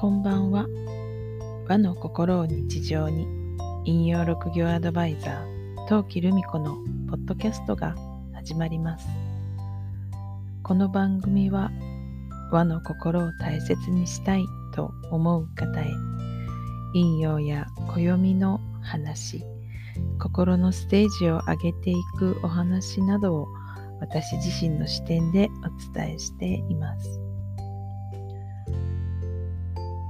こんばんは。和の心を日常に、引用六行アドバイザー、陶器留美子のポッドキャストが始まります。この番組は、和の心を大切にしたいと思う方へ、引用や暦の話、心のステージを上げていくお話などを私自身の視点でお伝えしています。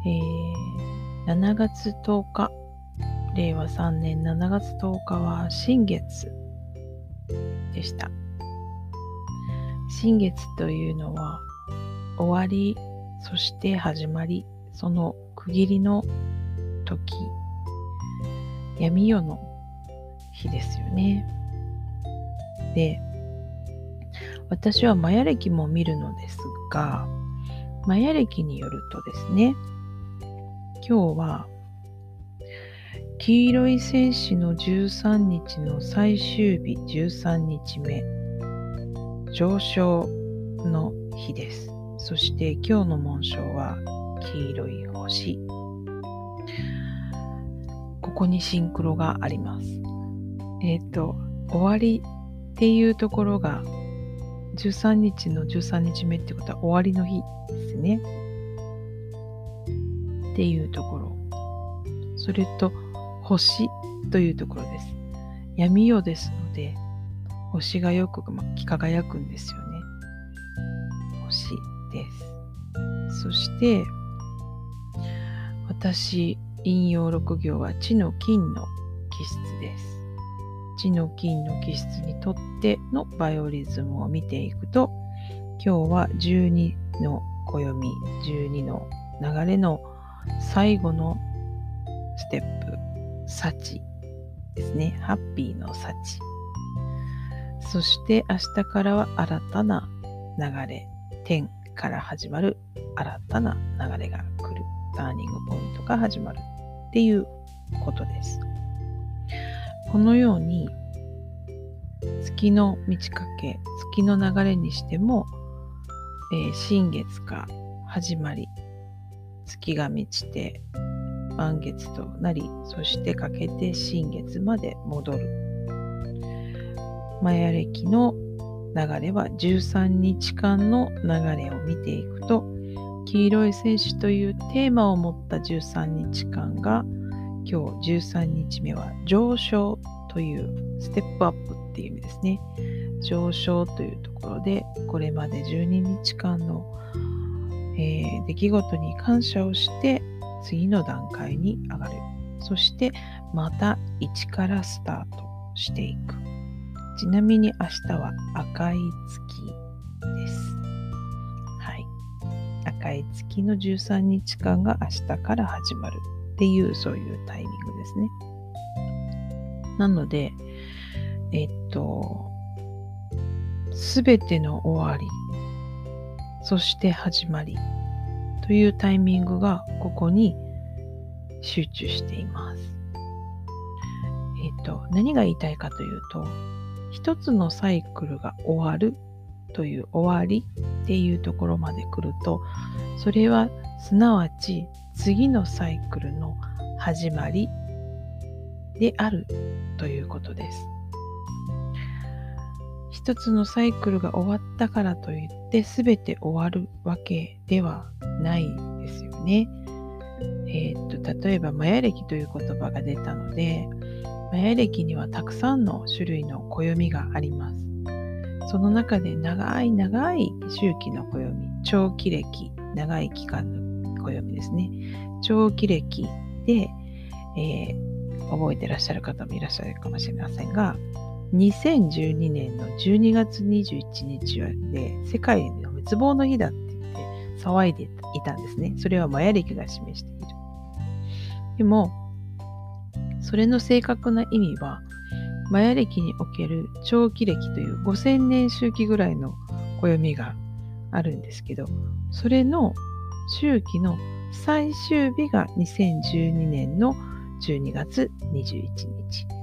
えー、7月10日、令和3年7月10日は新月でした。新月というのは終わり、そして始まり、その区切りの時、闇夜の日ですよね。で、私はマヤ歴も見るのですが、マヤ歴によるとですね、今日は黄色い戦士の13日の最終日13日目上昇の日です。そして今日の紋章は黄色い星。ここにシンクロがあります。えっ、ー、と、終わりっていうところが13日の13日目ってことは終わりの日ですね。っていうところ。それと、星というところです。闇夜ですので、星がよく輝くんですよね。星です。そして、私、引用6行は地の金の気質です。地の金の気質にとってのバイオリズムを見ていくと今日は12の暦12の流れの最後のステップ幸ですね。ハッピーの幸そして明日からは新たな流れ天から始まる新たな流れが来る。ターニングポイントが始まるっていうことです。このように月の満ち欠け月の流れにしても、えー、新月か始まり月が満ちて満月となりそしてかけて新月まで戻るマヤ暦の流れは13日間の流れを見ていくと黄色い戦士というテーマを持った13日間が今日13日目は上昇というステップアップっていう意味ですね。上昇というところでこれまで12日間の、出来事に感謝をして次の段階に上がる。そしてまた1からスタートしていく。ちなみに明日は赤い月です。はい。赤い月の13日間が明日から始まる。っていうそういうタイミングですね。なので、えっと、すべての終わり、そして始まりというタイミングがここに集中しています。えっと、何が言いたいかというと、一つのサイクルが終わるという終わりっていうところまで来ると、それはすなわち次のサイクルの始まりであるということです。一つのサイクルが終わったからといって全て終わるわけではないですよね。えー、っと例えばマヤ暦という言葉が出たのでマヤ暦にはたくさんの種類の暦があります。その中で長い長い周期の暦、長期暦、長い期間の暦ですね。長期歴で、えー、覚えてらっしゃる方もいらっしゃるかもしれませんが、2012年の12月21日はで世界の滅亡の日だって言って騒いでいたんですね。それはマヤ暦が示している。でも、それの正確な意味は、マヤ暦における長期暦という5000年周期ぐらいの暦があるんですけど、それの周期の最終日が2012年の12月21日。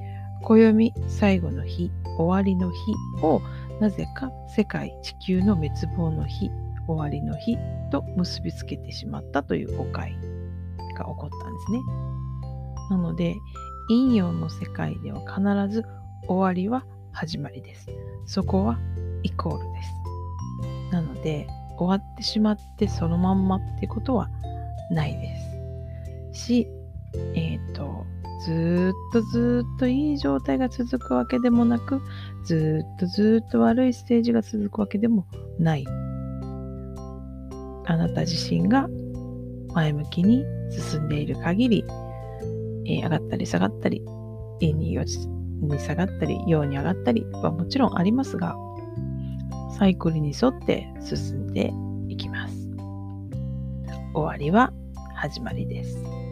暦最後の日、終わりの日をなぜか世界地球の滅亡の日、終わりの日と結びつけてしまったという誤解が起こったんですね。なので、陰陽の世界では必ず終わりは始まりです。そこはイコールです。なので、終わってしまってそのまんまってことはないです。し、えっ、ー、と、ずっとずっといい状態が続くわけでもなく、ずっとずっと悪いステージが続くわけでもない。あなた自身が前向きに進んでいる限り、えー、上がったり下がったり、陰にに下がったり、陽に上がったりはもちろんありますが、サイクルに沿って進んでいきます。終わりは始まりです。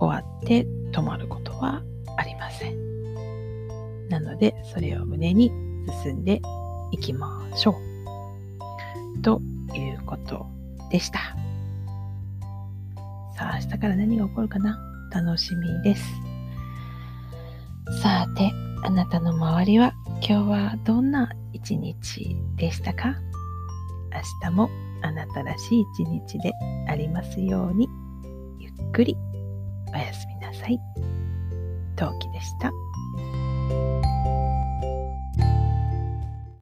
終わって止まることはありません。なので、それを胸に進んでいきましょう。ということでした。さあ、明日から何が起こるかな？楽しみです。さて、あなたの周りは今日はどんな一日でしたか？明日もあなたらしい一日でありますようにゆっくりおやすみなさい。陶器でした。